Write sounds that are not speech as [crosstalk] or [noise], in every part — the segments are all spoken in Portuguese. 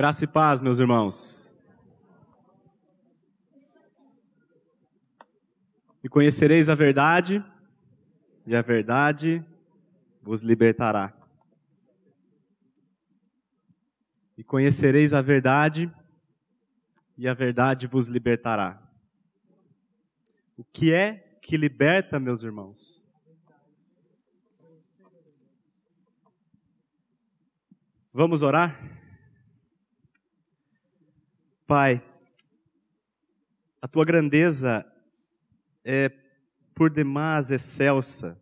Graça e paz, meus irmãos. E conhecereis a verdade, e a verdade vos libertará. E conhecereis a verdade, e a verdade vos libertará. O que é que liberta, meus irmãos? Vamos orar? Pai, a tua grandeza é por demais excelsa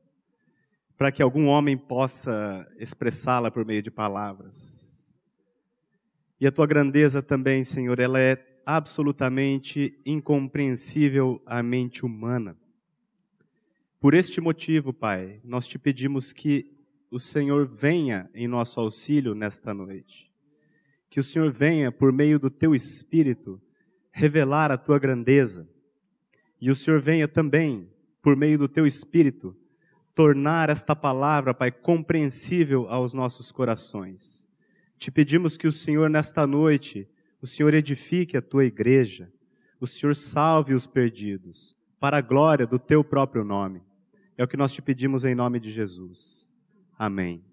para que algum homem possa expressá-la por meio de palavras. E a tua grandeza também, Senhor, ela é absolutamente incompreensível à mente humana. Por este motivo, Pai, nós te pedimos que o Senhor venha em nosso auxílio nesta noite. Que o Senhor venha, por meio do teu Espírito, revelar a tua grandeza. E o Senhor venha também, por meio do teu Espírito, tornar esta palavra, Pai, compreensível aos nossos corações. Te pedimos que o Senhor, nesta noite, o Senhor edifique a tua igreja, o Senhor salve os perdidos, para a glória do teu próprio nome. É o que nós te pedimos em nome de Jesus. Amém.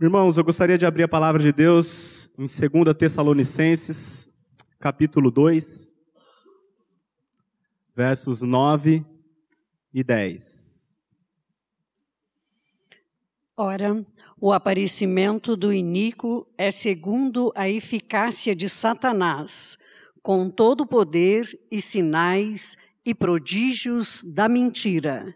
Irmãos, eu gostaria de abrir a palavra de Deus em 2 Tessalonicenses, capítulo 2, versos 9 e 10. Ora, o aparecimento do iníquo é segundo a eficácia de Satanás, com todo poder e sinais e prodígios da mentira,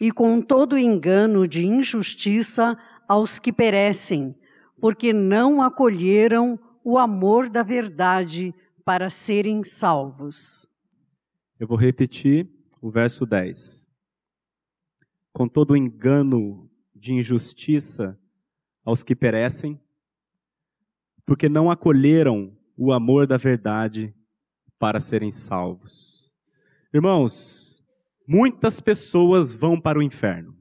e com todo engano de injustiça aos que perecem, porque não acolheram o amor da verdade para serem salvos. Eu vou repetir o verso 10. Com todo engano de injustiça aos que perecem, porque não acolheram o amor da verdade para serem salvos. Irmãos, muitas pessoas vão para o inferno.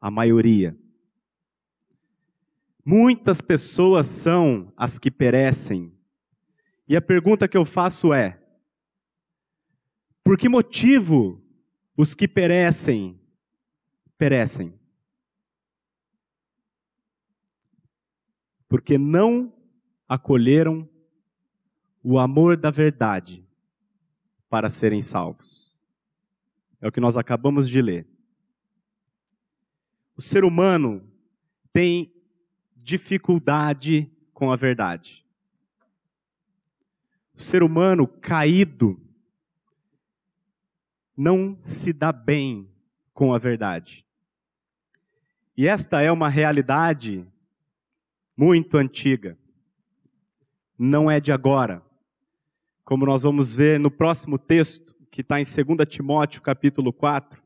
A maioria. Muitas pessoas são as que perecem. E a pergunta que eu faço é: por que motivo os que perecem perecem? Porque não acolheram o amor da verdade para serem salvos. É o que nós acabamos de ler. O ser humano tem dificuldade com a verdade. O ser humano caído não se dá bem com a verdade. E esta é uma realidade muito antiga. Não é de agora como nós vamos ver no próximo texto, que está em 2 Timóteo capítulo 4,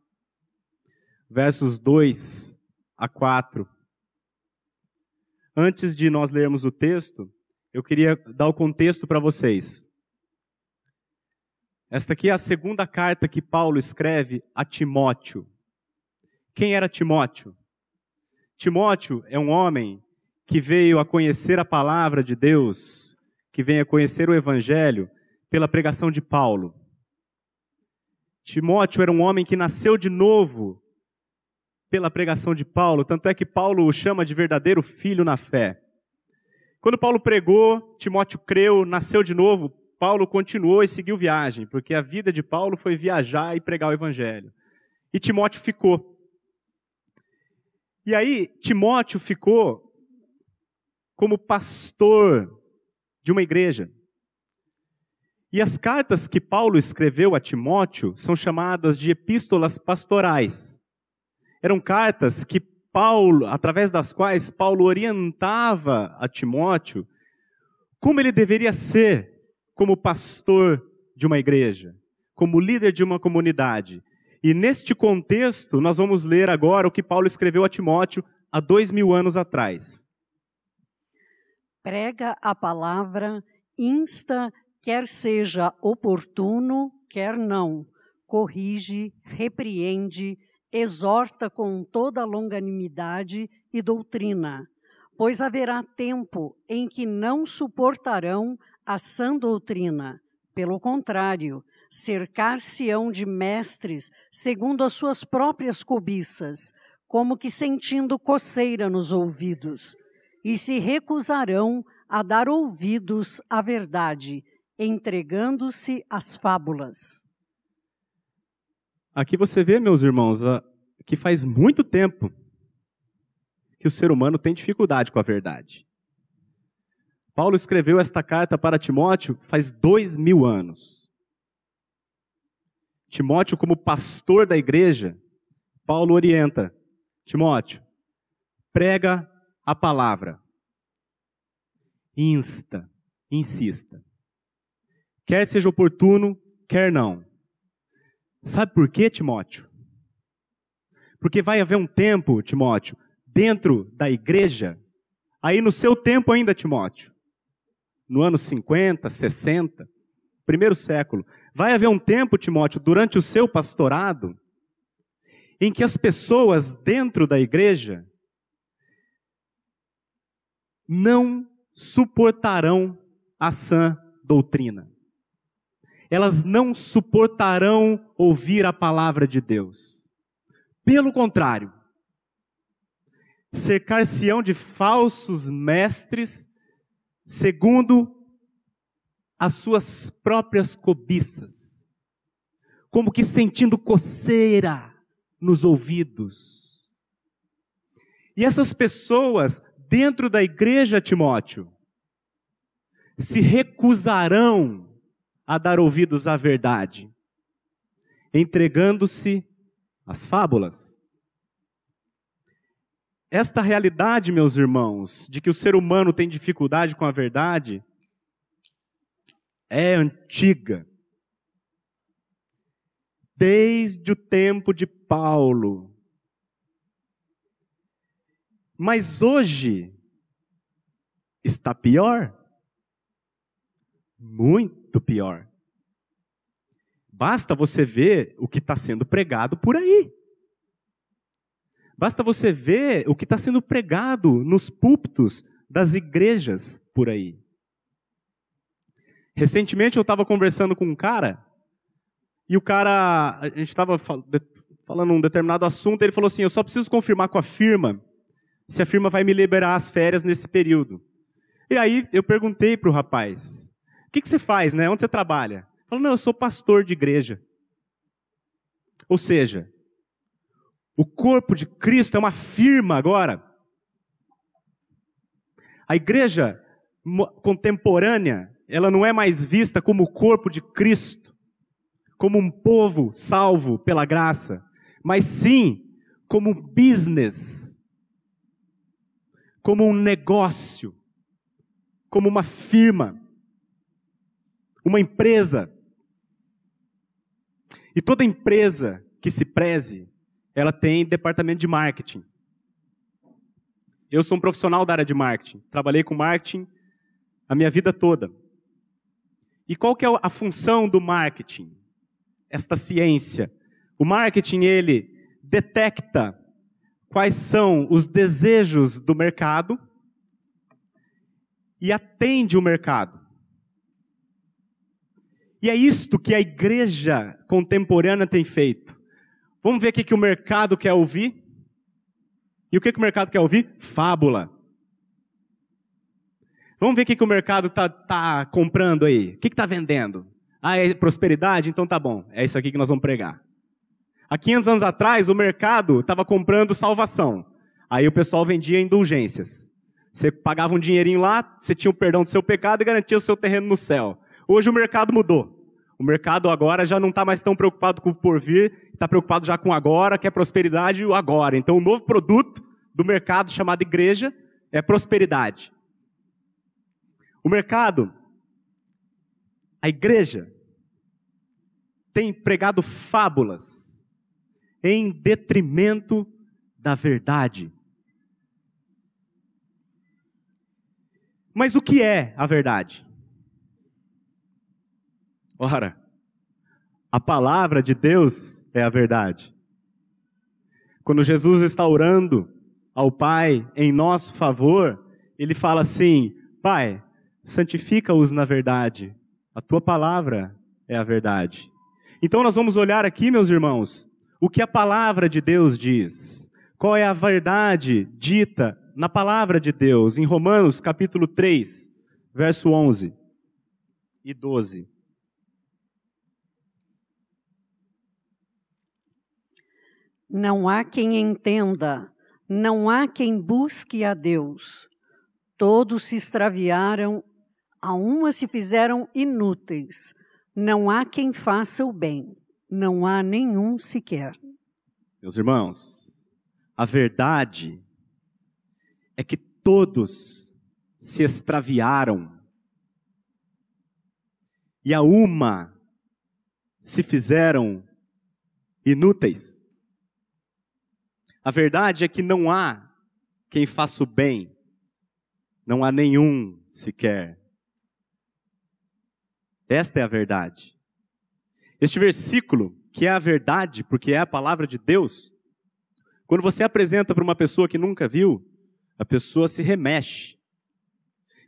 versos 2 a 4. Antes de nós lermos o texto, eu queria dar o contexto para vocês. Esta aqui é a segunda carta que Paulo escreve a Timóteo. Quem era Timóteo? Timóteo é um homem que veio a conhecer a palavra de Deus, que veio a conhecer o Evangelho, pela pregação de Paulo. Timóteo era um homem que nasceu de novo pela pregação de Paulo, tanto é que Paulo o chama de verdadeiro filho na fé. Quando Paulo pregou, Timóteo creu, nasceu de novo, Paulo continuou e seguiu viagem, porque a vida de Paulo foi viajar e pregar o evangelho. E Timóteo ficou. E aí, Timóteo ficou como pastor de uma igreja. E as cartas que Paulo escreveu a Timóteo são chamadas de epístolas pastorais. Eram cartas que Paulo, através das quais Paulo orientava a Timóteo como ele deveria ser como pastor de uma igreja, como líder de uma comunidade. E neste contexto, nós vamos ler agora o que Paulo escreveu a Timóteo há dois mil anos atrás. Prega a palavra, insta quer seja oportuno, quer não, corrige, repreende, exorta com toda longanimidade e doutrina, pois haverá tempo em que não suportarão a sã doutrina. Pelo contrário, cercar-se-ão de mestres segundo as suas próprias cobiças, como que sentindo coceira nos ouvidos, e se recusarão a dar ouvidos à verdade, entregando-se às fábulas. Aqui você vê, meus irmãos, que faz muito tempo que o ser humano tem dificuldade com a verdade. Paulo escreveu esta carta para Timóteo faz dois mil anos. Timóteo, como pastor da igreja, Paulo orienta: Timóteo, prega a palavra, insta, insista. Quer seja oportuno, quer não. Sabe por quê, Timóteo? Porque vai haver um tempo, Timóteo, dentro da igreja, aí no seu tempo ainda, Timóteo, no ano 50, 60, primeiro século, vai haver um tempo, Timóteo, durante o seu pastorado, em que as pessoas dentro da igreja não suportarão a sã doutrina elas não suportarão ouvir a palavra de Deus. Pelo contrário, cercar-se-ão de falsos mestres, segundo as suas próprias cobiças, como que sentindo coceira nos ouvidos. E essas pessoas, dentro da igreja, Timóteo, se recusarão a dar ouvidos à verdade, entregando-se às fábulas. Esta realidade, meus irmãos, de que o ser humano tem dificuldade com a verdade, é antiga. Desde o tempo de Paulo. Mas hoje está pior. Muito pior. Basta você ver o que está sendo pregado por aí. Basta você ver o que está sendo pregado nos púlpitos das igrejas por aí. Recentemente eu estava conversando com um cara, e o cara, a gente estava falando um determinado assunto, ele falou assim: Eu só preciso confirmar com a firma se a firma vai me liberar as férias nesse período. E aí eu perguntei para o rapaz: que, que você faz, né? Onde você trabalha? Falou, não, eu sou pastor de igreja. Ou seja, o corpo de Cristo é uma firma agora. A igreja contemporânea, ela não é mais vista como o corpo de Cristo, como um povo salvo pela graça, mas sim como um business, como um negócio, como uma firma uma empresa. E toda empresa que se preze, ela tem departamento de marketing. Eu sou um profissional da área de marketing. Trabalhei com marketing a minha vida toda. E qual que é a função do marketing? Esta ciência. O marketing, ele detecta quais são os desejos do mercado e atende o mercado. E é isto que a igreja contemporânea tem feito. Vamos ver o que, que o mercado quer ouvir? E o que, que o mercado quer ouvir? Fábula. Vamos ver o que, que o mercado está tá comprando aí. O que está vendendo? Ah, é prosperidade? Então tá bom. É isso aqui que nós vamos pregar. Há 500 anos atrás, o mercado estava comprando salvação. Aí o pessoal vendia indulgências. Você pagava um dinheirinho lá, você tinha o perdão do seu pecado e garantia o seu terreno no céu. Hoje o mercado mudou. O mercado agora já não está mais tão preocupado com o porvir, está preocupado já com o agora, que é prosperidade e o agora. Então o novo produto do mercado chamado igreja é prosperidade. O mercado, a igreja, tem pregado fábulas em detrimento da verdade. Mas o que é a verdade? Ora, a palavra de Deus é a verdade. Quando Jesus está orando ao Pai em nosso favor, ele fala assim: Pai, santifica-os na verdade, a tua palavra é a verdade. Então nós vamos olhar aqui, meus irmãos, o que a palavra de Deus diz. Qual é a verdade dita na palavra de Deus, em Romanos capítulo 3, verso 11 e 12. Não há quem entenda, não há quem busque a Deus. Todos se extraviaram, a uma se fizeram inúteis. Não há quem faça o bem, não há nenhum sequer. Meus irmãos, a verdade é que todos se extraviaram e a uma se fizeram inúteis. A verdade é que não há quem faça o bem, não há nenhum sequer. Esta é a verdade. Este versículo, que é a verdade, porque é a palavra de Deus, quando você apresenta para uma pessoa que nunca viu, a pessoa se remexe.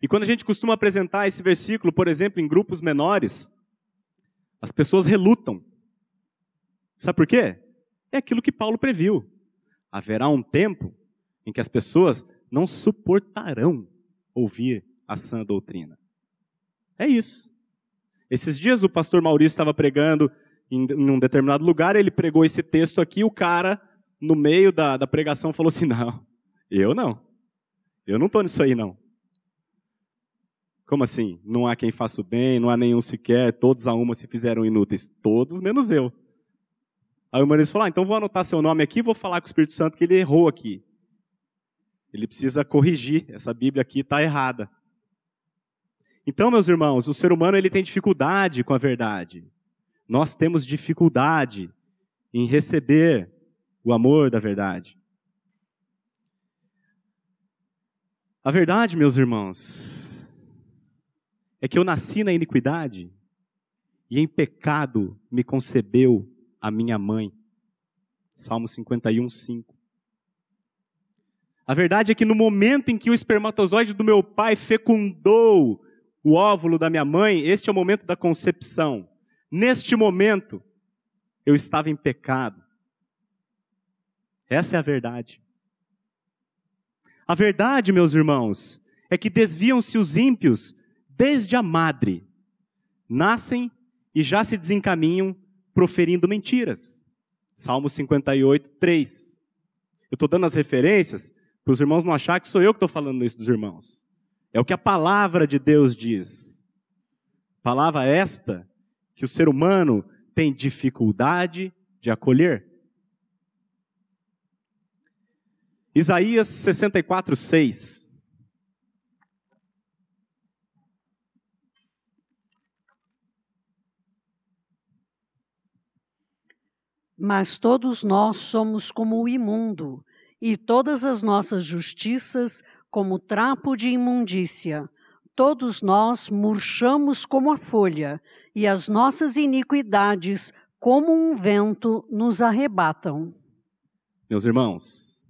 E quando a gente costuma apresentar esse versículo, por exemplo, em grupos menores, as pessoas relutam. Sabe por quê? É aquilo que Paulo previu. Haverá um tempo em que as pessoas não suportarão ouvir a sã doutrina. É isso. Esses dias o pastor Maurício estava pregando em, em um determinado lugar, ele pregou esse texto aqui, o cara, no meio da, da pregação, falou assim: [laughs] Não, eu não. Eu não estou nisso aí, não. Como assim? Não há quem faça o bem, não há nenhum sequer, todos a uma se fizeram inúteis. Todos menos eu. Aí o Maurício falou: ah, então vou anotar seu nome aqui e vou falar com o Espírito Santo que ele errou aqui. Ele precisa corrigir, essa Bíblia aqui está errada. Então, meus irmãos, o ser humano ele tem dificuldade com a verdade. Nós temos dificuldade em receber o amor da verdade. A verdade, meus irmãos, é que eu nasci na iniquidade e em pecado me concebeu a minha mãe. Salmo 51, 5. A verdade é que no momento em que o espermatozoide do meu pai fecundou o óvulo da minha mãe, este é o momento da concepção. Neste momento, eu estava em pecado. Essa é a verdade. A verdade, meus irmãos, é que desviam-se os ímpios desde a madre, nascem e já se desencaminham proferindo mentiras. Salmo 58, 3. Eu estou dando as referências para os irmãos não achar que sou eu que estou falando isso dos irmãos. É o que a palavra de Deus diz. Palavra esta que o ser humano tem dificuldade de acolher. Isaías 64, 6. Mas todos nós somos como o imundo, e todas as nossas justiças como trapo de imundícia. Todos nós murchamos como a folha, e as nossas iniquidades, como um vento, nos arrebatam. Meus irmãos,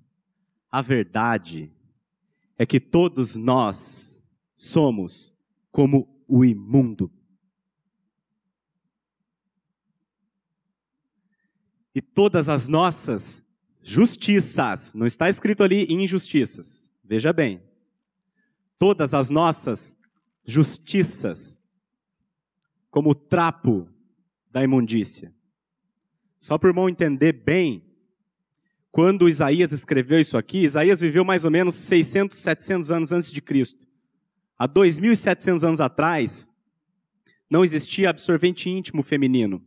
a verdade é que todos nós somos como o imundo. E todas as nossas justiças, não está escrito ali injustiças, veja bem, todas as nossas justiças, como trapo da imundícia. Só para o irmão entender bem, quando Isaías escreveu isso aqui, Isaías viveu mais ou menos 600, 700 anos antes de Cristo. Há 2.700 anos atrás, não existia absorvente íntimo feminino.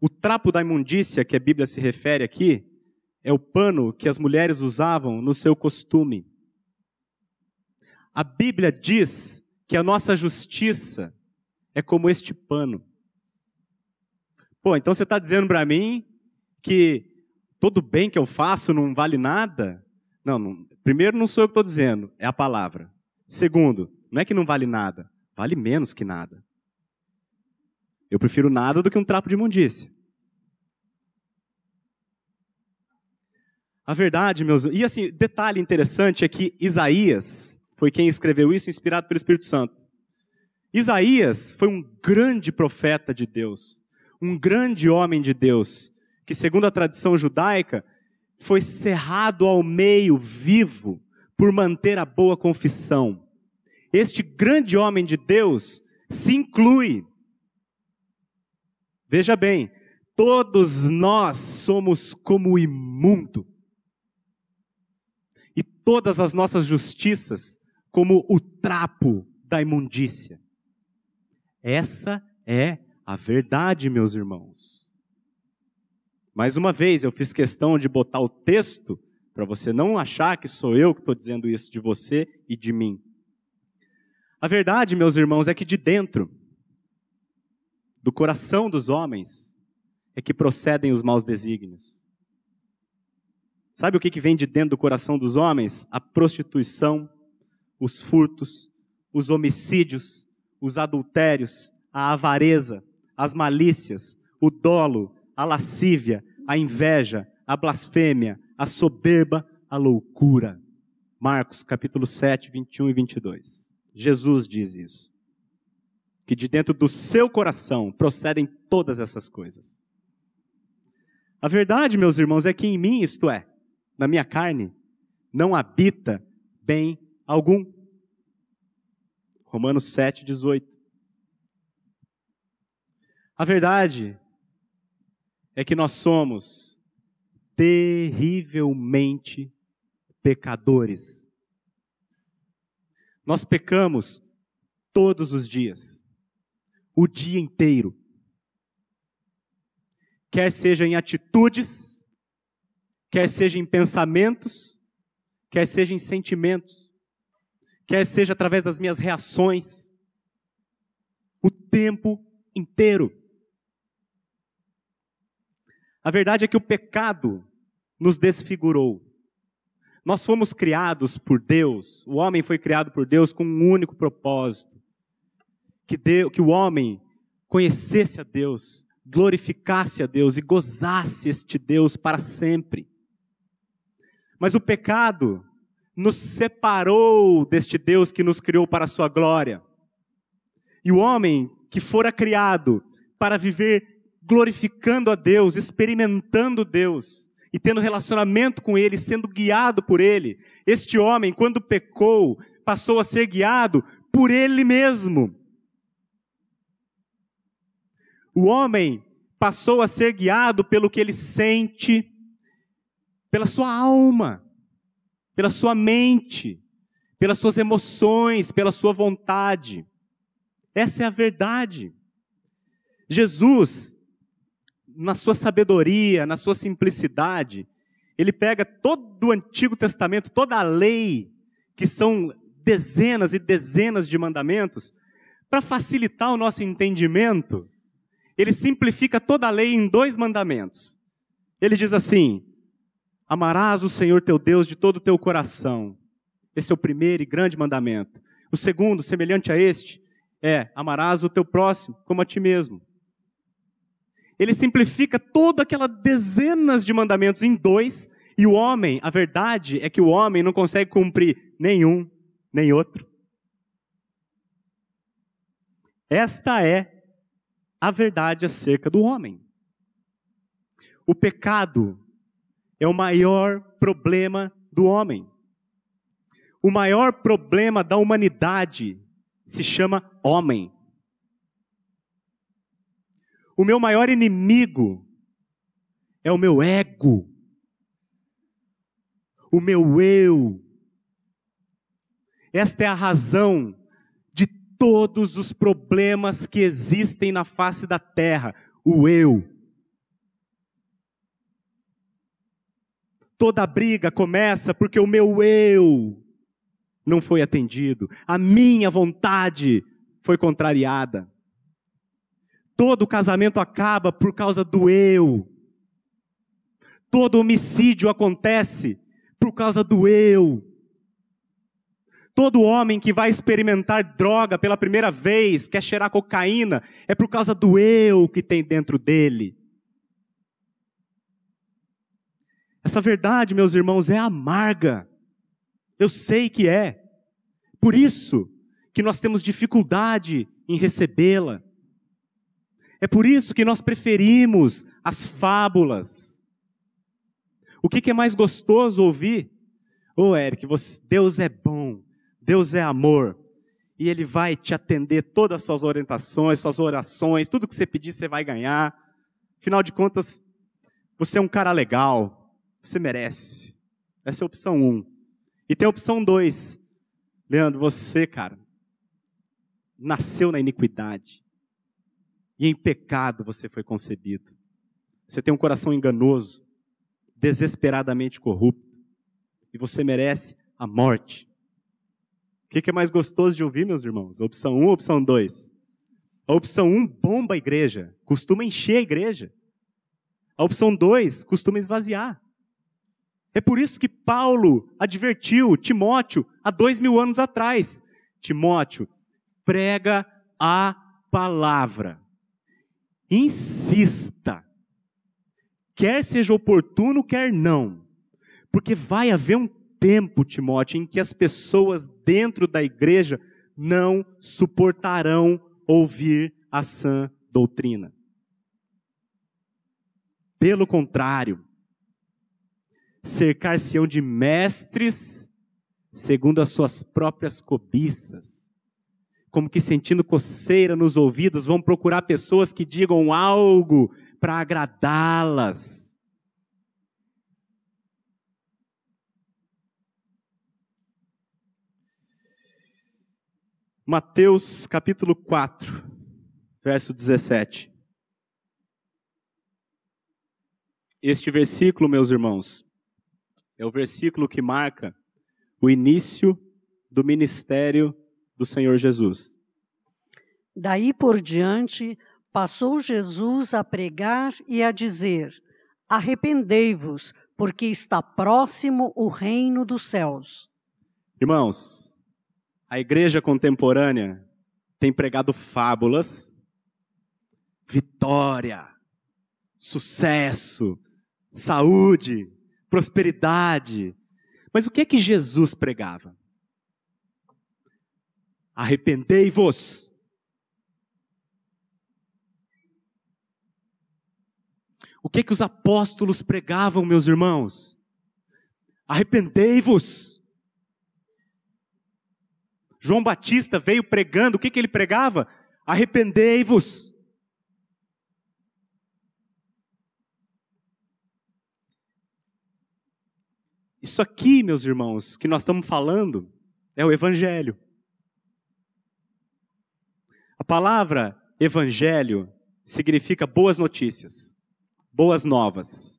O trapo da imundícia que a Bíblia se refere aqui é o pano que as mulheres usavam no seu costume. A Bíblia diz que a nossa justiça é como este pano. Pô, então você está dizendo para mim que todo bem que eu faço não vale nada? Não, não, primeiro não sou eu que estou dizendo, é a palavra. Segundo, não é que não vale nada, vale menos que nada. Eu prefiro nada do que um trapo de imundícia. A verdade, meus. E assim, detalhe interessante é que Isaías foi quem escreveu isso, inspirado pelo Espírito Santo. Isaías foi um grande profeta de Deus, um grande homem de Deus, que, segundo a tradição judaica, foi cerrado ao meio, vivo, por manter a boa confissão. Este grande homem de Deus se inclui. Veja bem, todos nós somos como imundo e todas as nossas justiças como o trapo da imundícia. Essa é a verdade, meus irmãos. Mais uma vez, eu fiz questão de botar o texto para você não achar que sou eu que estou dizendo isso de você e de mim. A verdade, meus irmãos, é que de dentro do coração dos homens é que procedem os maus desígnios. Sabe o que, vem de dentro do coração dos homens? A prostituição, os furtos, os homicídios, os adultérios, a avareza, as malícias, o dolo, a lascívia, a inveja, a blasfêmia, a soberba, a loucura. Marcos capítulo 7, 21 e 22. Jesus diz isso. Que de dentro do seu coração procedem todas essas coisas. A verdade, meus irmãos, é que em mim, isto é, na minha carne, não habita bem algum. Romanos 7, 18. A verdade é que nós somos terrivelmente pecadores. Nós pecamos todos os dias, o dia inteiro. Quer seja em atitudes, quer seja em pensamentos, quer seja em sentimentos, quer seja através das minhas reações, o tempo inteiro. A verdade é que o pecado nos desfigurou. Nós fomos criados por Deus, o homem foi criado por Deus com um único propósito: que, Deus, que o homem conhecesse a Deus, glorificasse a Deus e gozasse este Deus para sempre. Mas o pecado nos separou deste Deus que nos criou para a sua glória. E o homem que fora criado para viver glorificando a Deus, experimentando Deus e tendo relacionamento com Ele, sendo guiado por Ele, este homem, quando pecou, passou a ser guiado por Ele mesmo. O homem passou a ser guiado pelo que ele sente, pela sua alma, pela sua mente, pelas suas emoções, pela sua vontade. Essa é a verdade. Jesus, na sua sabedoria, na sua simplicidade, ele pega todo o Antigo Testamento, toda a lei, que são dezenas e dezenas de mandamentos, para facilitar o nosso entendimento, ele simplifica toda a lei em dois mandamentos. Ele diz assim: Amarás o Senhor teu Deus de todo o teu coração. Esse é o primeiro e grande mandamento. O segundo, semelhante a este, é: amarás o teu próximo como a ti mesmo. Ele simplifica toda aquela dezenas de mandamentos em dois, e o homem, a verdade é que o homem não consegue cumprir nenhum, nem outro. Esta é a verdade acerca do homem. O pecado é o maior problema do homem. O maior problema da humanidade se chama homem. O meu maior inimigo é o meu ego, o meu eu. Esta é a razão todos os problemas que existem na face da terra, o eu. Toda briga começa porque o meu eu não foi atendido, a minha vontade foi contrariada. Todo casamento acaba por causa do eu. Todo homicídio acontece por causa do eu. Todo homem que vai experimentar droga pela primeira vez, quer cheirar cocaína, é por causa do eu que tem dentro dele. Essa verdade, meus irmãos, é amarga. Eu sei que é. Por isso que nós temos dificuldade em recebê-la. É por isso que nós preferimos as fábulas. O que, que é mais gostoso ouvir? Ô oh, Eric, você, Deus é bom, Deus é amor, e Ele vai te atender todas as suas orientações, suas orações, tudo que você pedir você vai ganhar. Afinal de contas, você é um cara legal, você merece. Essa é a opção 1. Um. E tem a opção 2. Leandro, você, cara, nasceu na iniquidade. E em pecado você foi concebido. Você tem um coração enganoso, desesperadamente corrupto. E você merece a morte. O que é mais gostoso de ouvir, meus irmãos? Opção 1 um, ou opção 2? A opção 1 um, bomba a igreja, costuma encher a igreja. A opção 2 costuma esvaziar. É por isso que Paulo advertiu Timóteo há dois mil anos atrás. Timóteo, prega a palavra. Insista. Quer seja oportuno, quer não. Porque vai haver um tempo, Timóteo, em que as pessoas dentro da igreja não suportarão ouvir a sã doutrina. Pelo contrário, cercar-se-ão de mestres segundo as suas próprias cobiças. Como que sentindo coceira nos ouvidos, vão procurar pessoas que digam algo para agradá-las. Mateus capítulo 4, verso 17. Este versículo, meus irmãos, é o versículo que marca o início do ministério do Senhor Jesus. Daí por diante, passou Jesus a pregar e a dizer: Arrependei-vos, porque está próximo o reino dos céus. Irmãos, a igreja contemporânea tem pregado fábulas, vitória, sucesso, saúde, prosperidade. Mas o que é que Jesus pregava? Arrependei-vos. O que é que os apóstolos pregavam, meus irmãos? Arrependei-vos. João Batista veio pregando, o que, que ele pregava? Arrependei-vos. Isso aqui, meus irmãos, que nós estamos falando, é o Evangelho. A palavra Evangelho significa boas notícias, boas novas.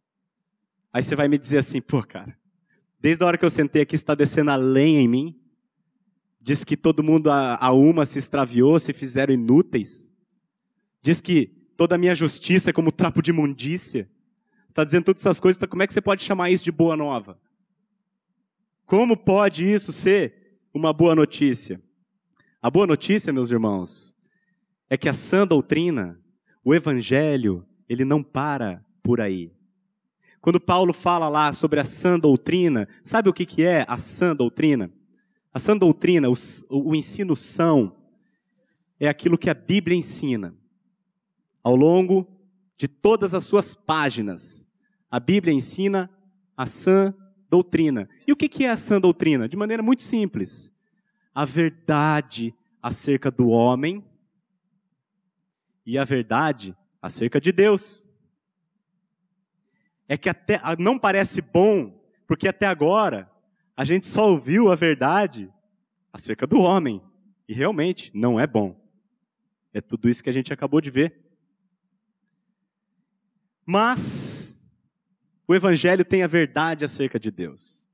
Aí você vai me dizer assim, pô, cara, desde a hora que eu sentei aqui está descendo a lenha em mim. Diz que todo mundo a, a uma se extraviou, se fizeram inúteis. Diz que toda a minha justiça é como trapo de imundícia. Está dizendo todas essas coisas, então como é que você pode chamar isso de boa nova? Como pode isso ser uma boa notícia? A boa notícia, meus irmãos, é que a sã doutrina, o evangelho, ele não para por aí. Quando Paulo fala lá sobre a sã doutrina, sabe o que, que é a sã doutrina? A sã doutrina, o, o ensino são, é aquilo que a Bíblia ensina. Ao longo de todas as suas páginas, a Bíblia ensina a sã doutrina. E o que é a sã doutrina? De maneira muito simples. A verdade acerca do homem e a verdade acerca de Deus. É que até não parece bom, porque até agora a gente só ouviu a verdade acerca do homem. E realmente não é bom. É tudo isso que a gente acabou de ver. Mas o Evangelho tem a verdade acerca de Deus.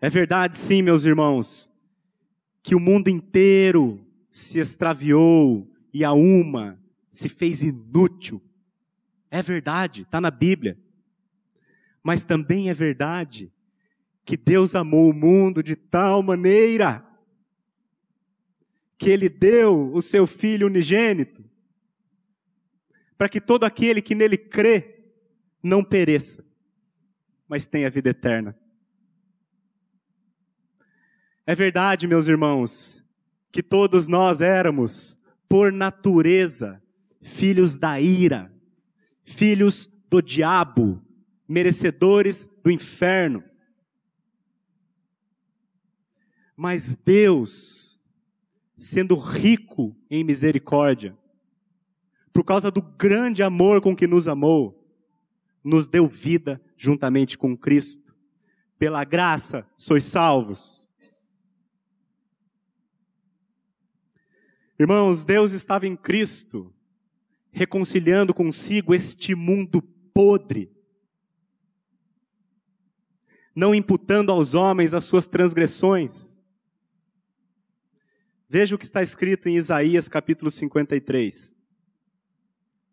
É verdade, sim, meus irmãos, que o mundo inteiro se extraviou e a uma se fez inútil. É verdade, está na Bíblia. Mas também é verdade que Deus amou o mundo de tal maneira que Ele deu o seu Filho unigênito, para que todo aquele que nele crê não pereça, mas tem a vida eterna. É verdade, meus irmãos, que todos nós éramos, por natureza, filhos da ira, filhos do diabo, merecedores do inferno. Mas Deus, sendo rico em misericórdia, por causa do grande amor com que nos amou, nos deu vida juntamente com Cristo. Pela graça sois salvos. Irmãos, Deus estava em Cristo, reconciliando consigo este mundo podre, não imputando aos homens as suas transgressões. Veja o que está escrito em Isaías capítulo 53,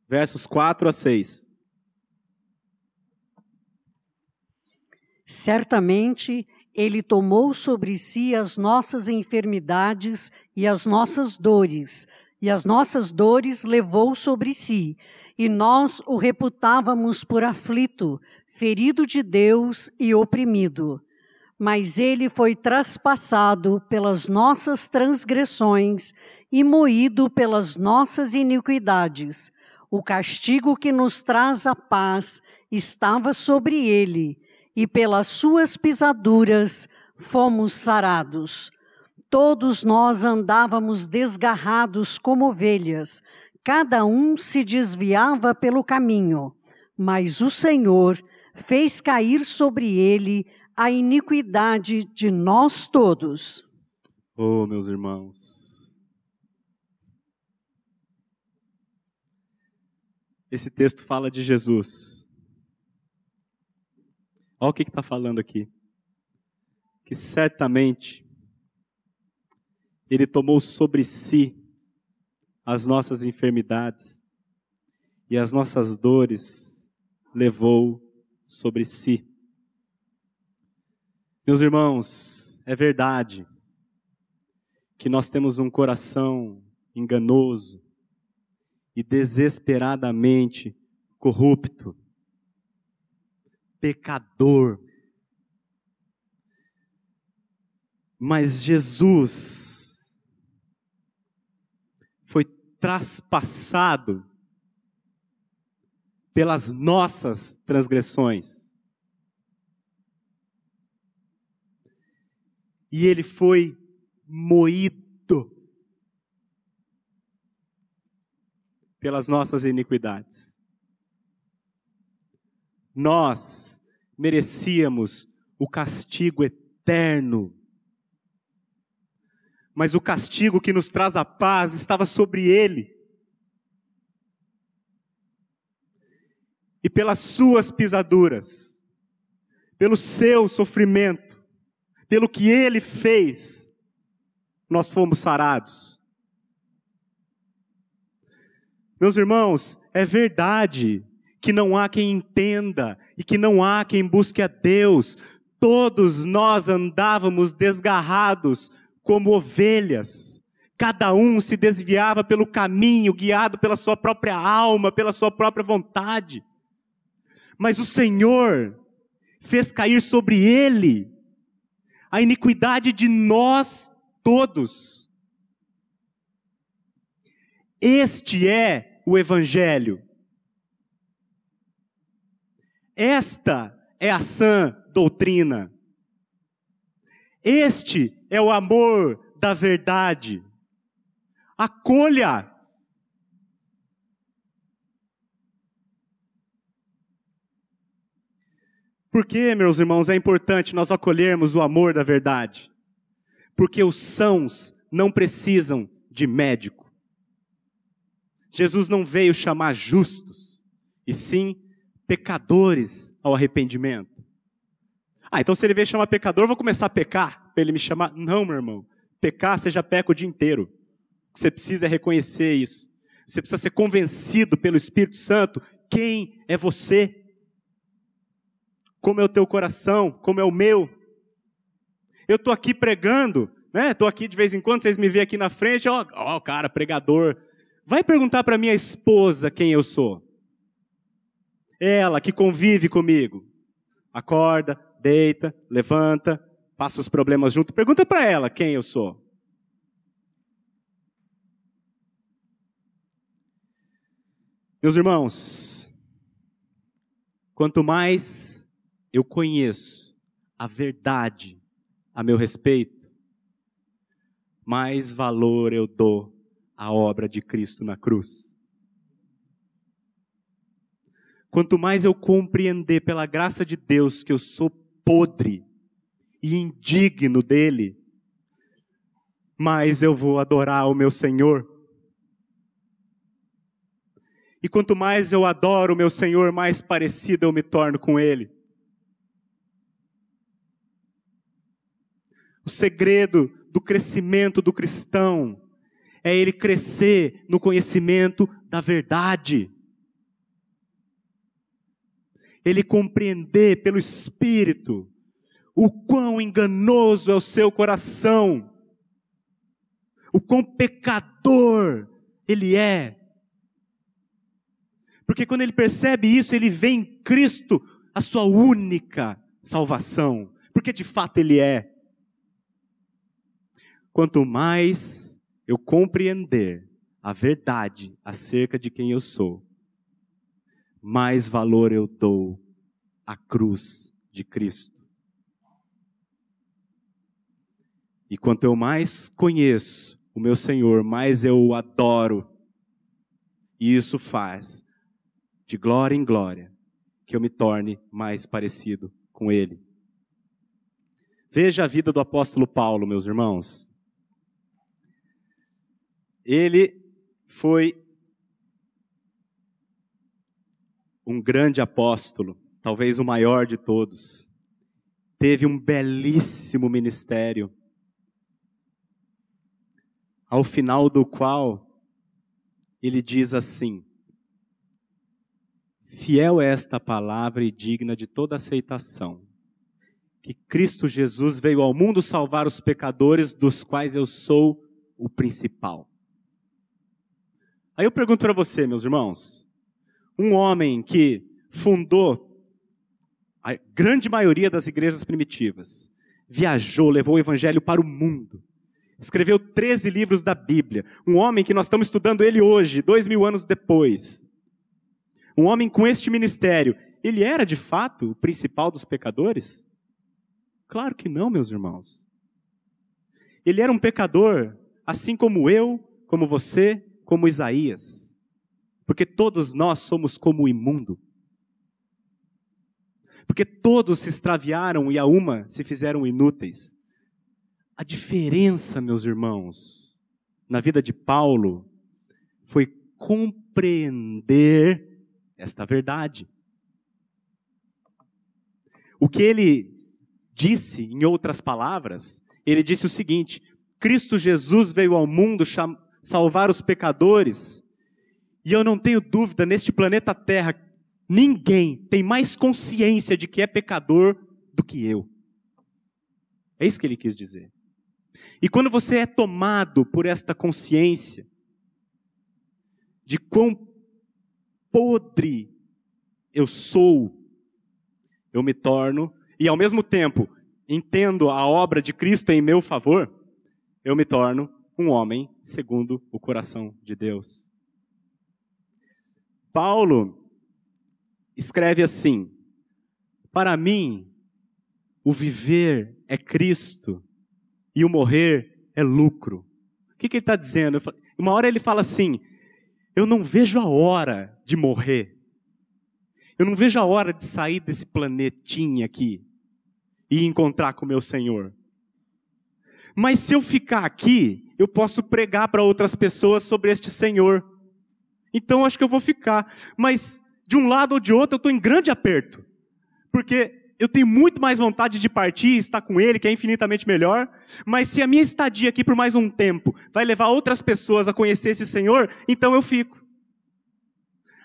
versos 4 a 6. Certamente ele tomou sobre si as nossas enfermidades e as nossas dores, e as nossas dores levou sobre si, e nós o reputávamos por aflito, ferido de Deus e oprimido. Mas ele foi traspassado pelas nossas transgressões e moído pelas nossas iniquidades. O castigo que nos traz a paz estava sobre ele e pelas suas pisaduras fomos sarados. Todos nós andávamos desgarrados como ovelhas, cada um se desviava pelo caminho, mas o Senhor fez cair sobre ele a iniquidade de nós todos. Oh, meus irmãos. Esse texto fala de Jesus Olha o que está falando aqui. Que certamente Ele tomou sobre si as nossas enfermidades e as nossas dores levou sobre si. Meus irmãos, é verdade que nós temos um coração enganoso e desesperadamente corrupto pecador. Mas Jesus foi traspassado pelas nossas transgressões. E ele foi moído pelas nossas iniquidades. Nós merecíamos o castigo eterno. Mas o castigo que nos traz a paz estava sobre ele. E pelas suas pisaduras, pelo seu sofrimento, pelo que ele fez, nós fomos sarados. Meus irmãos, é verdade que não há quem entenda e que não há quem busque a Deus. Todos nós andávamos desgarrados como ovelhas. Cada um se desviava pelo caminho, guiado pela sua própria alma, pela sua própria vontade. Mas o Senhor fez cair sobre ele a iniquidade de nós todos. Este é o Evangelho. Esta é a sã doutrina. Este é o amor da verdade. Acolha. Por que, meus irmãos, é importante nós acolhermos o amor da verdade? Porque os sãos não precisam de médico. Jesus não veio chamar justos, e sim pecadores ao arrependimento. Ah, então se ele veio chamar pecador, eu vou começar a pecar para ele me chamar. Não, meu irmão. Pecar, já peca o dia inteiro. Você precisa reconhecer isso. Você precisa ser convencido pelo Espírito Santo quem é você. Como é o teu coração, como é o meu. Eu estou aqui pregando, né? Estou aqui de vez em quando, vocês me veem aqui na frente, ó, ó, cara, pregador. Vai perguntar para minha esposa quem eu sou ela que convive comigo. Acorda, deita, levanta, passa os problemas junto. Pergunta para ela quem eu sou. Meus irmãos, quanto mais eu conheço a verdade a meu respeito, mais valor eu dou à obra de Cristo na cruz. Quanto mais eu compreender pela graça de Deus que eu sou podre e indigno dele, mais eu vou adorar o meu Senhor. E quanto mais eu adoro o meu Senhor, mais parecido eu me torno com Ele. O segredo do crescimento do cristão é ele crescer no conhecimento da verdade. Ele compreender pelo Espírito o quão enganoso é o seu coração, o quão pecador ele é. Porque quando ele percebe isso, ele vê em Cristo a sua única salvação, porque de fato ele é. Quanto mais eu compreender a verdade acerca de quem eu sou, mais valor eu dou à cruz de Cristo. E quanto eu mais conheço o meu Senhor, mais eu o adoro. E isso faz, de glória em glória, que eu me torne mais parecido com Ele. Veja a vida do apóstolo Paulo, meus irmãos. Ele foi um grande apóstolo, talvez o maior de todos. Teve um belíssimo ministério, ao final do qual ele diz assim: Fiel é esta palavra e digna de toda aceitação, que Cristo Jesus veio ao mundo salvar os pecadores, dos quais eu sou o principal. Aí eu pergunto para você, meus irmãos, um homem que fundou a grande maioria das igrejas primitivas, viajou, levou o evangelho para o mundo, escreveu 13 livros da Bíblia, um homem que nós estamos estudando ele hoje, dois mil anos depois, um homem com este ministério, ele era de fato o principal dos pecadores? Claro que não, meus irmãos. Ele era um pecador, assim como eu, como você, como Isaías, porque todos nós somos como o imundo. Porque todos se extraviaram e a uma se fizeram inúteis. A diferença, meus irmãos, na vida de Paulo foi compreender esta verdade. O que ele disse, em outras palavras, ele disse o seguinte: Cristo Jesus veio ao mundo salvar os pecadores. E eu não tenho dúvida, neste planeta Terra, ninguém tem mais consciência de que é pecador do que eu. É isso que ele quis dizer. E quando você é tomado por esta consciência de quão podre eu sou, eu me torno, e ao mesmo tempo entendo a obra de Cristo em meu favor, eu me torno um homem segundo o coração de Deus. Paulo escreve assim: Para mim, o viver é Cristo e o morrer é lucro. O que, que ele está dizendo? Uma hora ele fala assim: Eu não vejo a hora de morrer. Eu não vejo a hora de sair desse planetinha aqui e encontrar com meu Senhor. Mas se eu ficar aqui, eu posso pregar para outras pessoas sobre este Senhor. Então acho que eu vou ficar. Mas de um lado ou de outro eu estou em grande aperto. Porque eu tenho muito mais vontade de partir e estar com Ele, que é infinitamente melhor. Mas se a minha estadia aqui por mais um tempo vai levar outras pessoas a conhecer esse Senhor, então eu fico.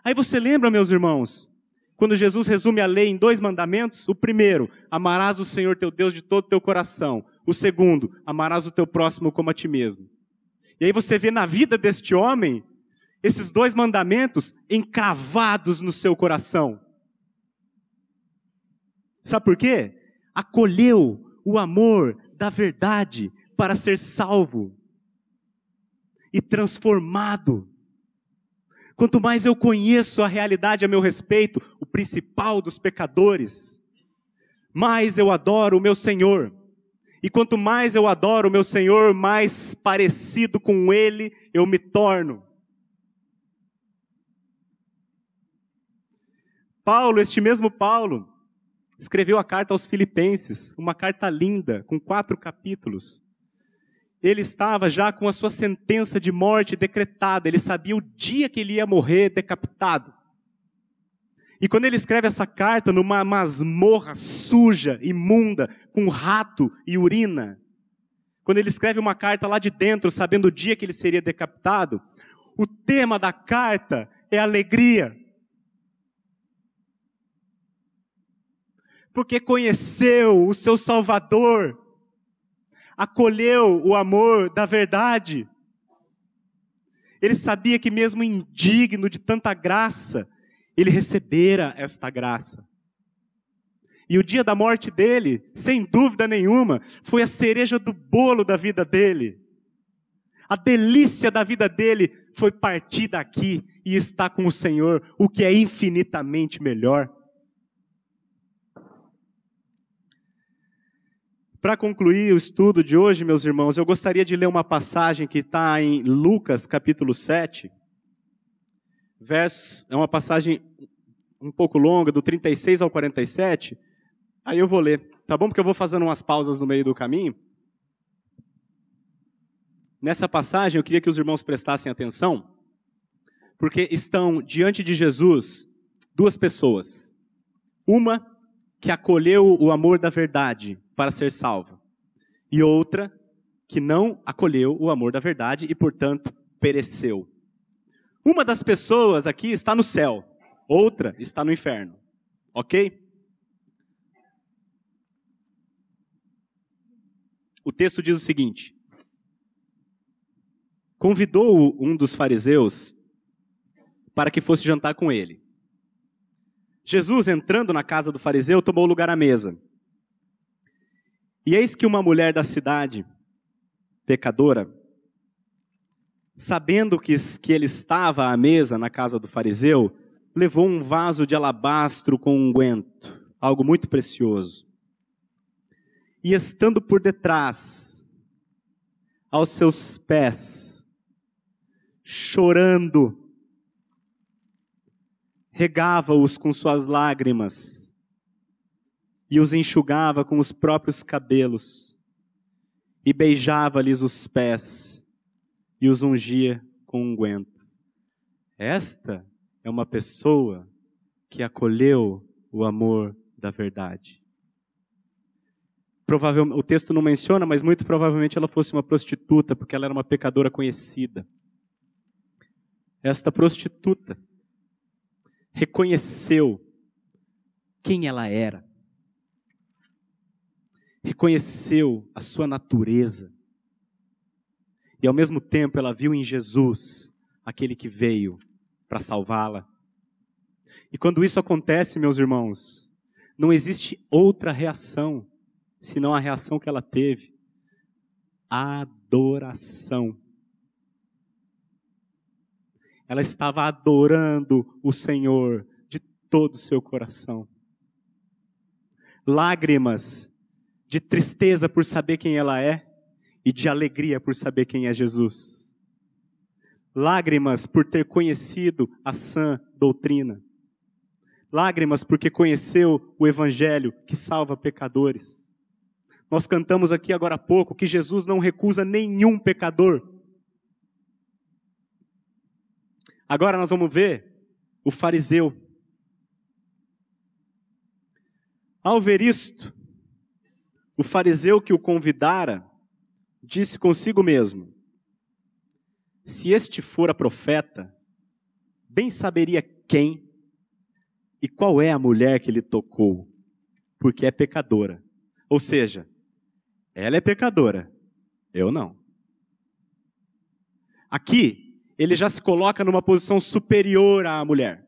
Aí você lembra, meus irmãos, quando Jesus resume a lei em dois mandamentos? O primeiro, amarás o Senhor teu Deus de todo o teu coração. O segundo, amarás o teu próximo como a ti mesmo. E aí você vê na vida deste homem esses dois mandamentos encravados no seu coração. Sabe por quê? Acolheu o amor da verdade para ser salvo e transformado. Quanto mais eu conheço a realidade a meu respeito, o principal dos pecadores, mais eu adoro o meu Senhor. E quanto mais eu adoro o meu Senhor, mais parecido com Ele eu me torno. Paulo, este mesmo Paulo, escreveu a carta aos Filipenses, uma carta linda, com quatro capítulos. Ele estava já com a sua sentença de morte decretada, ele sabia o dia que ele ia morrer decapitado. E quando ele escreve essa carta numa masmorra suja, imunda, com rato e urina, quando ele escreve uma carta lá de dentro, sabendo o dia que ele seria decapitado, o tema da carta é alegria. Porque conheceu o seu Salvador, acolheu o amor da verdade. Ele sabia que, mesmo indigno de tanta graça, ele recebera esta graça. E o dia da morte dele, sem dúvida nenhuma, foi a cereja do bolo da vida dele. A delícia da vida dele foi partir daqui e estar com o Senhor, o que é infinitamente melhor. Para concluir o estudo de hoje, meus irmãos, eu gostaria de ler uma passagem que está em Lucas capítulo 7, versos, é uma passagem um pouco longa, do 36 ao 47. Aí eu vou ler, tá bom? Porque eu vou fazendo umas pausas no meio do caminho. Nessa passagem, eu queria que os irmãos prestassem atenção, porque estão diante de Jesus duas pessoas. Uma que acolheu o amor da verdade para ser salva, e outra que não acolheu o amor da verdade e, portanto, pereceu. Uma das pessoas aqui está no céu, outra está no inferno. Ok? O texto diz o seguinte: Convidou um dos fariseus para que fosse jantar com ele. Jesus, entrando na casa do fariseu, tomou lugar à mesa. E eis que uma mulher da cidade, pecadora, sabendo que, que ele estava à mesa na casa do fariseu, levou um vaso de alabastro com unguento, algo muito precioso. E estando por detrás, aos seus pés, chorando, regava-os com suas lágrimas e os enxugava com os próprios cabelos e beijava-lhes os pés e os ungia com unguento. Esta é uma pessoa que acolheu o amor da verdade. Provavelmente, o texto não menciona, mas muito provavelmente ela fosse uma prostituta, porque ela era uma pecadora conhecida. Esta prostituta reconheceu quem ela era, reconheceu a sua natureza, e ao mesmo tempo ela viu em Jesus aquele que veio para salvá-la. E quando isso acontece, meus irmãos, não existe outra reação senão a reação que ela teve: adoração. Ela estava adorando o Senhor de todo o seu coração. Lágrimas de tristeza por saber quem ela é, e de alegria por saber quem é Jesus. Lágrimas por ter conhecido a sã doutrina. Lágrimas porque conheceu o evangelho que salva pecadores. Nós cantamos aqui agora há pouco que Jesus não recusa nenhum pecador. Agora nós vamos ver o fariseu. Ao ver isto, o fariseu que o convidara disse consigo mesmo: Se este fora profeta, bem saberia quem e qual é a mulher que lhe tocou, porque é pecadora. Ou seja, ela é pecadora, eu não. Aqui, ele já se coloca numa posição superior à mulher.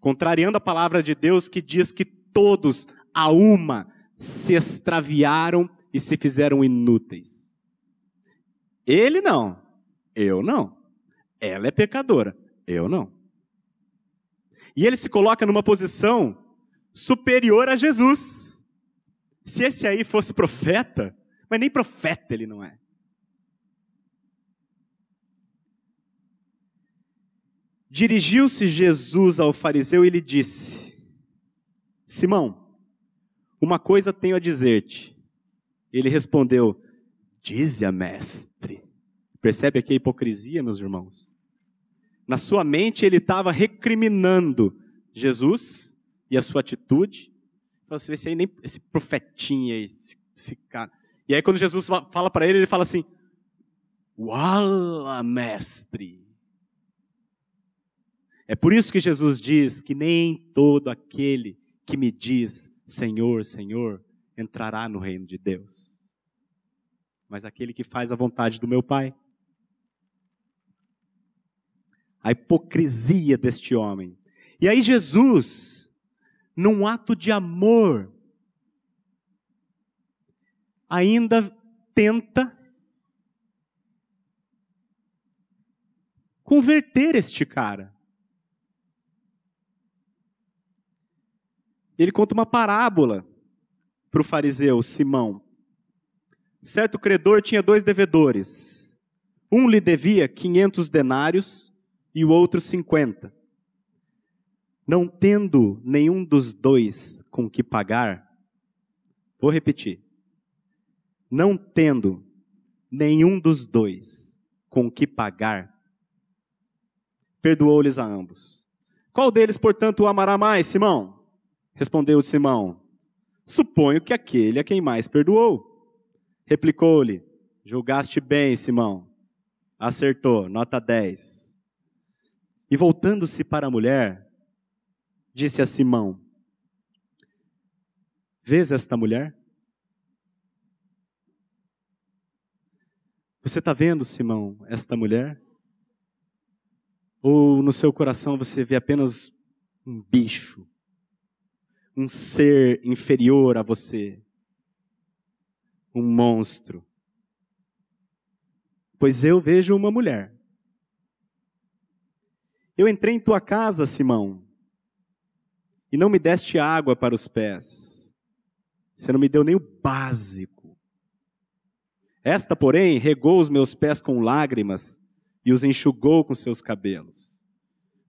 Contrariando a palavra de Deus que diz que todos, a uma, se extraviaram e se fizeram inúteis. Ele não, eu não. Ela é pecadora, eu não. E ele se coloca numa posição superior a Jesus. Se esse aí fosse profeta, mas nem profeta ele não é. Dirigiu-se Jesus ao fariseu e lhe disse: Simão, uma coisa tenho a dizer-te. Ele respondeu: Dize-a, mestre. Percebe aqui a hipocrisia, meus irmãos? Na sua mente ele estava recriminando Jesus e a sua atitude. Falou assim, aí nem, esse profetinha, esse, esse cara. E aí quando Jesus fala para ele, ele fala assim, Uala, mestre. É por isso que Jesus diz que nem todo aquele que me diz Senhor, Senhor, entrará no reino de Deus. Mas aquele que faz a vontade do meu Pai a hipocrisia deste homem. E aí Jesus, num ato de amor, ainda tenta converter este cara. Ele conta uma parábola para o fariseu Simão. Certo credor tinha dois devedores. Um lhe devia 500 denários e o outro 50. Não tendo nenhum dos dois com que pagar, vou repetir. Não tendo nenhum dos dois com que pagar, perdoou-lhes a ambos. Qual deles, portanto, o amará mais, Simão? Respondeu Simão: Suponho que aquele a quem mais perdoou. Replicou-lhe: Julgaste bem, Simão. Acertou, nota 10. E voltando-se para a mulher, disse a Simão: Vês esta mulher? Você está vendo, Simão, esta mulher? Ou no seu coração você vê apenas um bicho, um ser inferior a você, um monstro? Pois eu vejo uma mulher. Eu entrei em tua casa, Simão, e não me deste água para os pés. Você não me deu nem o básico. Esta, porém, regou os meus pés com lágrimas e os enxugou com seus cabelos.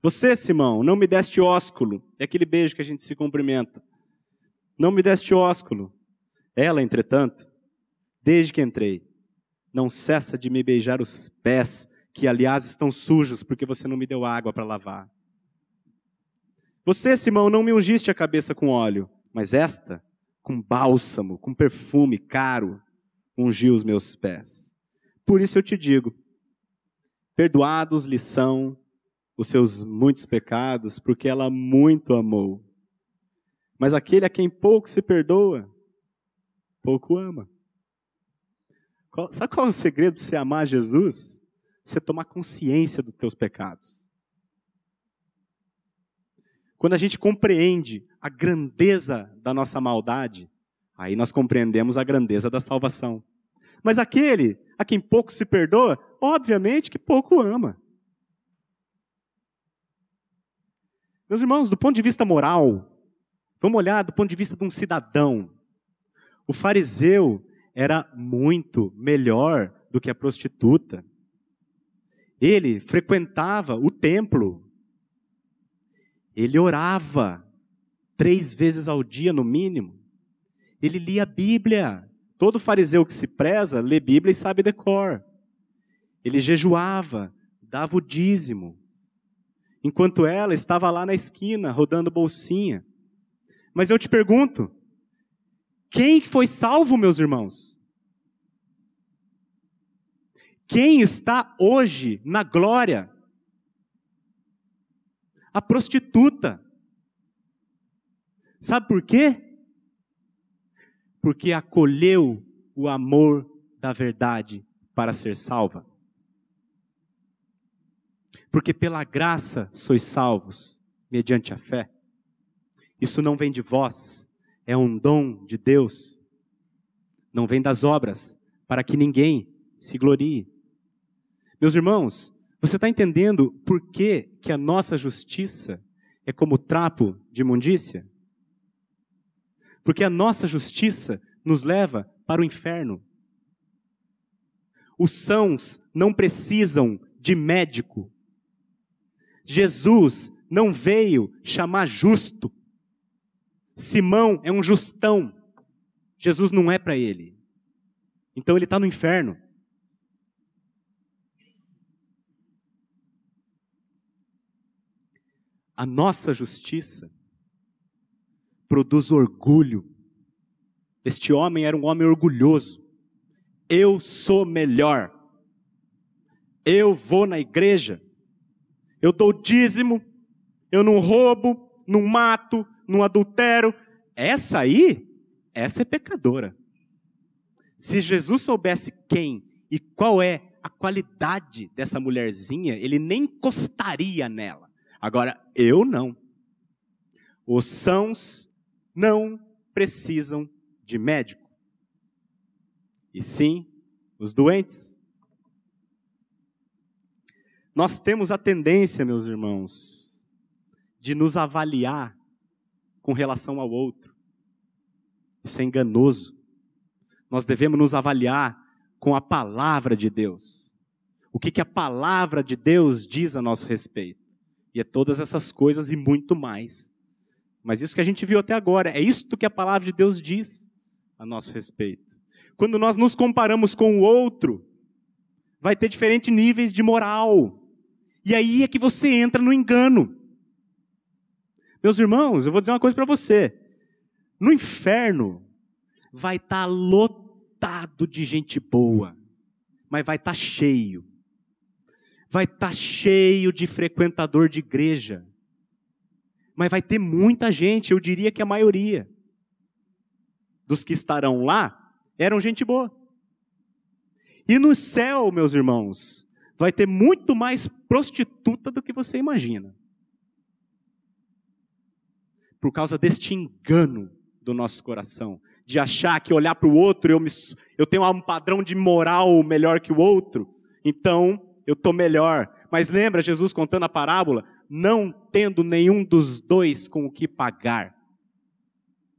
Você, Simão, não me deste ósculo. É aquele beijo que a gente se cumprimenta. Não me deste ósculo. Ela, entretanto, desde que entrei, não cessa de me beijar os pés que aliás estão sujos porque você não me deu água para lavar. Você, Simão, não me ungiste a cabeça com óleo, mas esta, com bálsamo, com perfume caro, ungiu os meus pés. Por isso eu te digo: perdoados lhe são os seus muitos pecados, porque ela muito amou. Mas aquele a quem pouco se perdoa, pouco ama. sabe qual é o segredo de você amar Jesus? você tomar consciência dos teus pecados. Quando a gente compreende a grandeza da nossa maldade, aí nós compreendemos a grandeza da salvação. Mas aquele a quem pouco se perdoa, obviamente que pouco ama. Meus irmãos, do ponto de vista moral, vamos olhar do ponto de vista de um cidadão. O fariseu era muito melhor do que a prostituta. Ele frequentava o templo. Ele orava três vezes ao dia, no mínimo. Ele lia a Bíblia. Todo fariseu que se preza lê Bíblia e sabe decor. Ele jejuava, dava o dízimo. Enquanto ela estava lá na esquina, rodando bolsinha. Mas eu te pergunto: quem foi salvo, meus irmãos? Quem está hoje na glória? A prostituta. Sabe por quê? Porque acolheu o amor da verdade para ser salva. Porque pela graça sois salvos, mediante a fé. Isso não vem de vós, é um dom de Deus. Não vem das obras, para que ninguém se glorie. Meus irmãos, você está entendendo por que, que a nossa justiça é como trapo de imundícia? Porque a nossa justiça nos leva para o inferno. Os sãos não precisam de médico. Jesus não veio chamar justo. Simão é um justão. Jesus não é para ele. Então ele está no inferno. A nossa justiça produz orgulho. Este homem era um homem orgulhoso. Eu sou melhor. Eu vou na igreja. Eu dou dízimo. Eu não roubo, não mato, não adultero. Essa aí, essa é pecadora. Se Jesus soubesse quem e qual é a qualidade dessa mulherzinha, ele nem encostaria nela. Agora, eu não. Os sãos não precisam de médico. E sim, os doentes. Nós temos a tendência, meus irmãos, de nos avaliar com relação ao outro. Isso é enganoso. Nós devemos nos avaliar com a palavra de Deus. O que, que a palavra de Deus diz a nosso respeito? E é todas essas coisas e muito mais. Mas isso que a gente viu até agora, é isto que a palavra de Deus diz a nosso respeito. Quando nós nos comparamos com o outro, vai ter diferentes níveis de moral. E aí é que você entra no engano. Meus irmãos, eu vou dizer uma coisa para você. No inferno vai estar tá lotado de gente boa, mas vai estar tá cheio vai estar tá cheio de frequentador de igreja. Mas vai ter muita gente, eu diria que a maioria dos que estarão lá eram gente boa. E no céu, meus irmãos, vai ter muito mais prostituta do que você imagina. Por causa deste engano do nosso coração, de achar que olhar para o outro eu, me, eu tenho um padrão de moral melhor que o outro, então eu estou melhor. Mas lembra Jesus contando a parábola? Não tendo nenhum dos dois com o que pagar.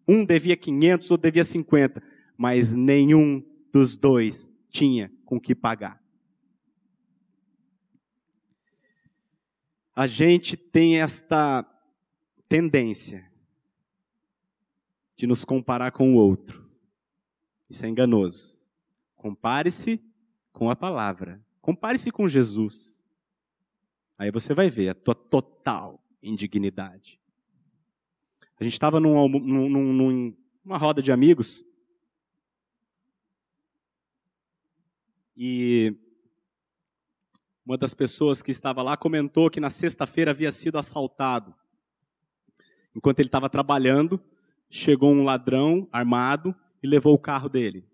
Um devia 500, outro devia 50, mas nenhum dos dois tinha com o que pagar. A gente tem esta tendência de nos comparar com o outro. Isso é enganoso. Compare-se com a palavra. Compare-se com Jesus. Aí você vai ver a tua total indignidade. A gente estava num, num, numa roda de amigos e uma das pessoas que estava lá comentou que na sexta-feira havia sido assaltado. Enquanto ele estava trabalhando, chegou um ladrão armado e levou o carro dele.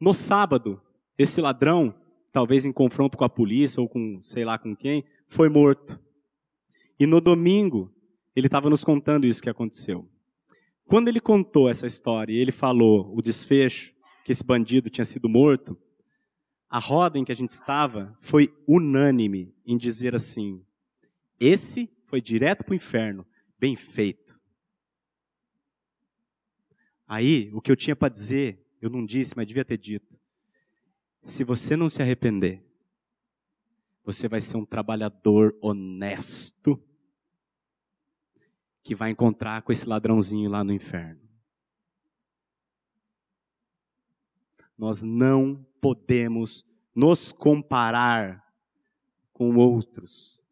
No sábado, esse ladrão talvez em confronto com a polícia ou com sei lá com quem, foi morto. E no domingo, ele estava nos contando isso que aconteceu. Quando ele contou essa história e ele falou o desfecho, que esse bandido tinha sido morto, a roda em que a gente estava foi unânime em dizer assim: esse foi direto para o inferno, bem feito. Aí, o que eu tinha para dizer, eu não disse, mas devia ter dito. Se você não se arrepender, você vai ser um trabalhador honesto que vai encontrar com esse ladrãozinho lá no inferno. Nós não podemos nos comparar com outros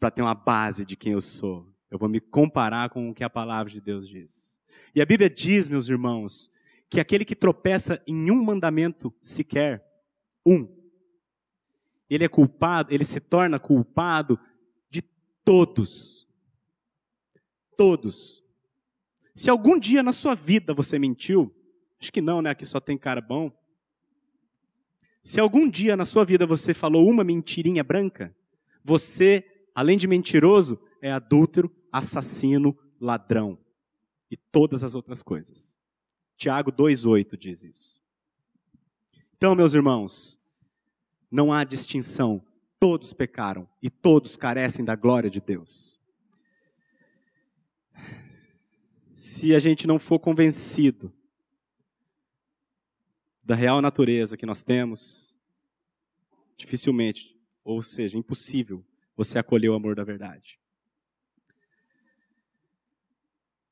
para ter uma base de quem eu sou. Eu vou me comparar com o que a palavra de Deus diz. E a Bíblia diz, meus irmãos, que aquele que tropeça em um mandamento sequer, um. Ele é culpado, ele se torna culpado de todos. Todos. Se algum dia na sua vida você mentiu, acho que não, né? Aqui só tem cara bom. Se algum dia na sua vida você falou uma mentirinha branca, você, além de mentiroso, é adúltero, assassino, ladrão e todas as outras coisas. Tiago 2,8 diz isso. Então, meus irmãos, não há distinção, todos pecaram e todos carecem da glória de Deus. Se a gente não for convencido da real natureza que nós temos, dificilmente, ou seja, impossível, você acolher o amor da verdade.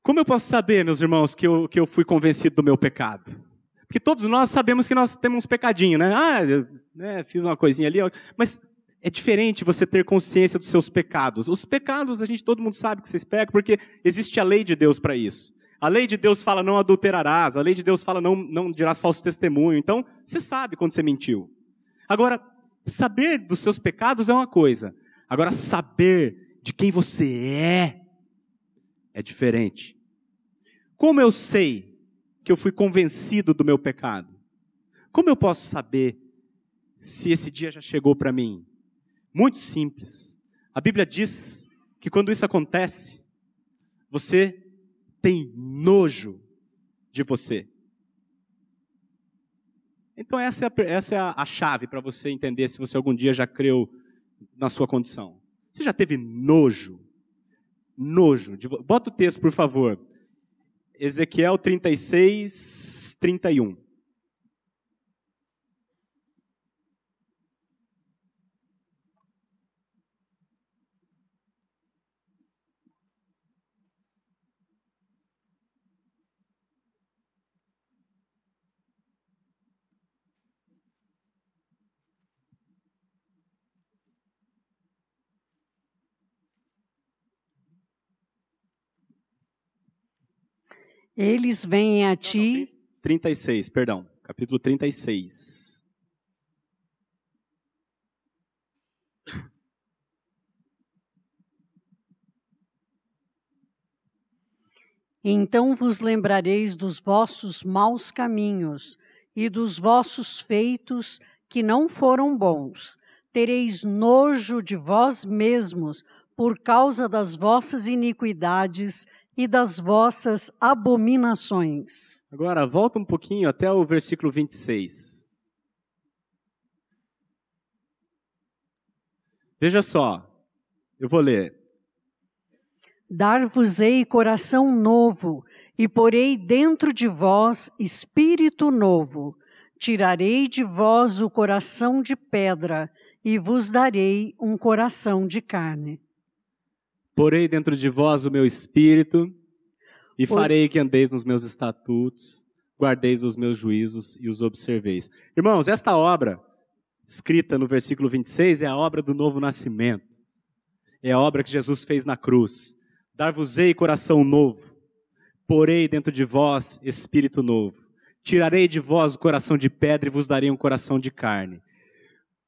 Como eu posso saber, meus irmãos, que eu, que eu fui convencido do meu pecado? Porque todos nós sabemos que nós temos um pecadinho, né? Ah, eu, né, fiz uma coisinha ali, mas é diferente você ter consciência dos seus pecados. Os pecados, a gente, todo mundo sabe que vocês pecam, porque existe a lei de Deus para isso. A lei de Deus fala não adulterarás, a lei de Deus fala não, não dirás falso testemunho. Então, você sabe quando você mentiu. Agora, saber dos seus pecados é uma coisa. Agora, saber de quem você é é diferente. Como eu sei que eu fui convencido do meu pecado? Como eu posso saber se esse dia já chegou para mim? Muito simples. A Bíblia diz que quando isso acontece, você tem nojo de você. Então, essa é a, essa é a, a chave para você entender se você algum dia já creu na sua condição. Você já teve nojo? Nojo. De, bota o texto, por favor. Ezequiel 36, 31. Eles vêm a ti. 36, perdão. Capítulo 36. Então vos lembrareis dos vossos maus caminhos e dos vossos feitos que não foram bons. Tereis nojo de vós mesmos por causa das vossas iniquidades e das vossas abominações. Agora, volta um pouquinho até o versículo 26. Veja só, eu vou ler. Dar-vos-ei coração novo, e porei dentro de vós espírito novo. Tirarei de vós o coração de pedra, e vos darei um coração de carne. Porei dentro de vós o meu espírito e farei que andeis nos meus estatutos, guardeis os meus juízos e os observeis. Irmãos, esta obra, escrita no versículo 26, é a obra do novo nascimento. É a obra que Jesus fez na cruz. Dar-vos-ei coração novo, porei dentro de vós espírito novo. Tirarei de vós o coração de pedra e vos darei um coração de carne.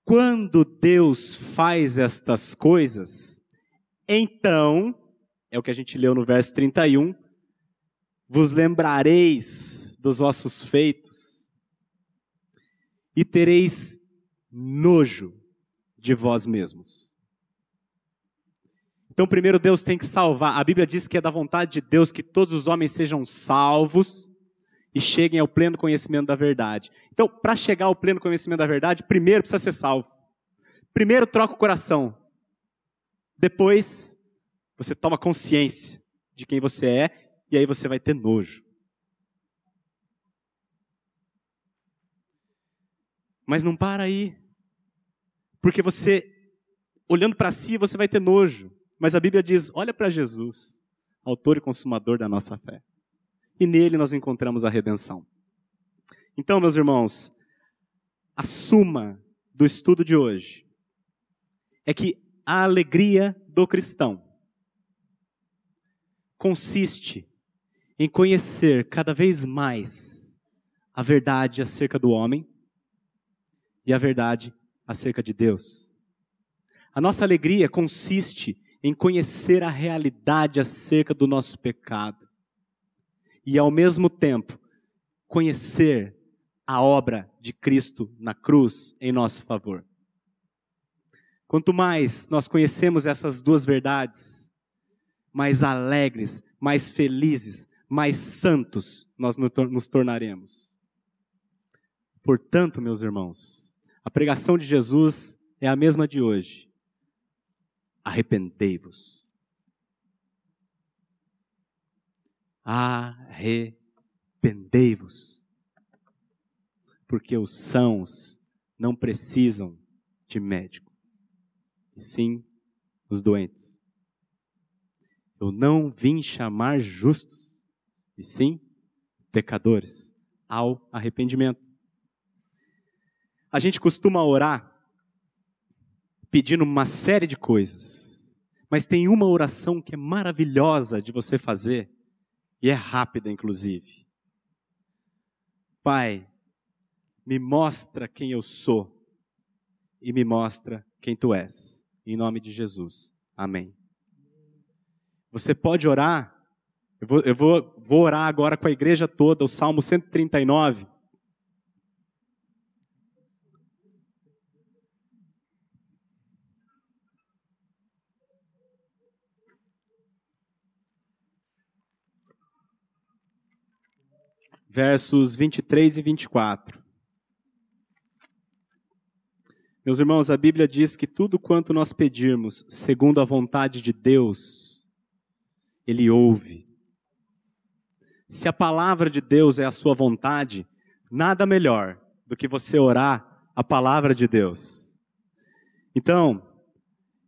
Quando Deus faz estas coisas, então, é o que a gente leu no verso 31, vos lembrareis dos vossos feitos e tereis nojo de vós mesmos. Então, primeiro Deus tem que salvar. A Bíblia diz que é da vontade de Deus que todos os homens sejam salvos e cheguem ao pleno conhecimento da verdade. Então, para chegar ao pleno conhecimento da verdade, primeiro precisa ser salvo. Primeiro troca o coração. Depois, você toma consciência de quem você é e aí você vai ter nojo. Mas não para aí. Porque você, olhando para si, você vai ter nojo. Mas a Bíblia diz: olha para Jesus, autor e consumador da nossa fé. E nele nós encontramos a redenção. Então, meus irmãos, a suma do estudo de hoje é que a alegria do cristão consiste em conhecer cada vez mais a verdade acerca do homem e a verdade acerca de Deus. A nossa alegria consiste em conhecer a realidade acerca do nosso pecado e, ao mesmo tempo, conhecer a obra de Cristo na cruz em nosso favor. Quanto mais nós conhecemos essas duas verdades, mais alegres, mais felizes, mais santos nós nos tornaremos. Portanto, meus irmãos, a pregação de Jesus é a mesma de hoje. Arrependei-vos. Arrependei-vos. Porque os sãos não precisam de médico, e sim os doentes. Eu não vim chamar justos, e sim pecadores ao arrependimento. A gente costuma orar pedindo uma série de coisas, mas tem uma oração que é maravilhosa de você fazer e é rápida, inclusive. Pai, me mostra quem eu sou e me mostra quem tu és. Em nome de Jesus. Amém. Você pode orar. Eu vou, eu vou, vou orar agora com a igreja toda, o Salmo 139. Versos 23 e 24. Meus irmãos, a Bíblia diz que tudo quanto nós pedirmos, segundo a vontade de Deus, ele ouve. Se a palavra de Deus é a sua vontade, nada melhor do que você orar a palavra de Deus. Então,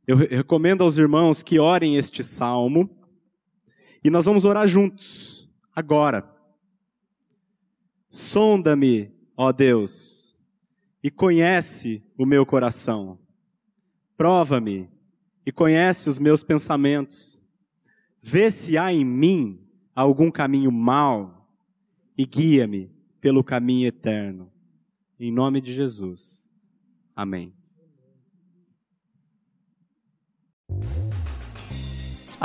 eu recomendo aos irmãos que orem este salmo e nós vamos orar juntos, agora. Sonda-me, ó Deus, e conhece o meu coração. Prova-me e conhece os meus pensamentos Vê se há em mim algum caminho mau e guia-me pelo caminho eterno. Em nome de Jesus. Amém.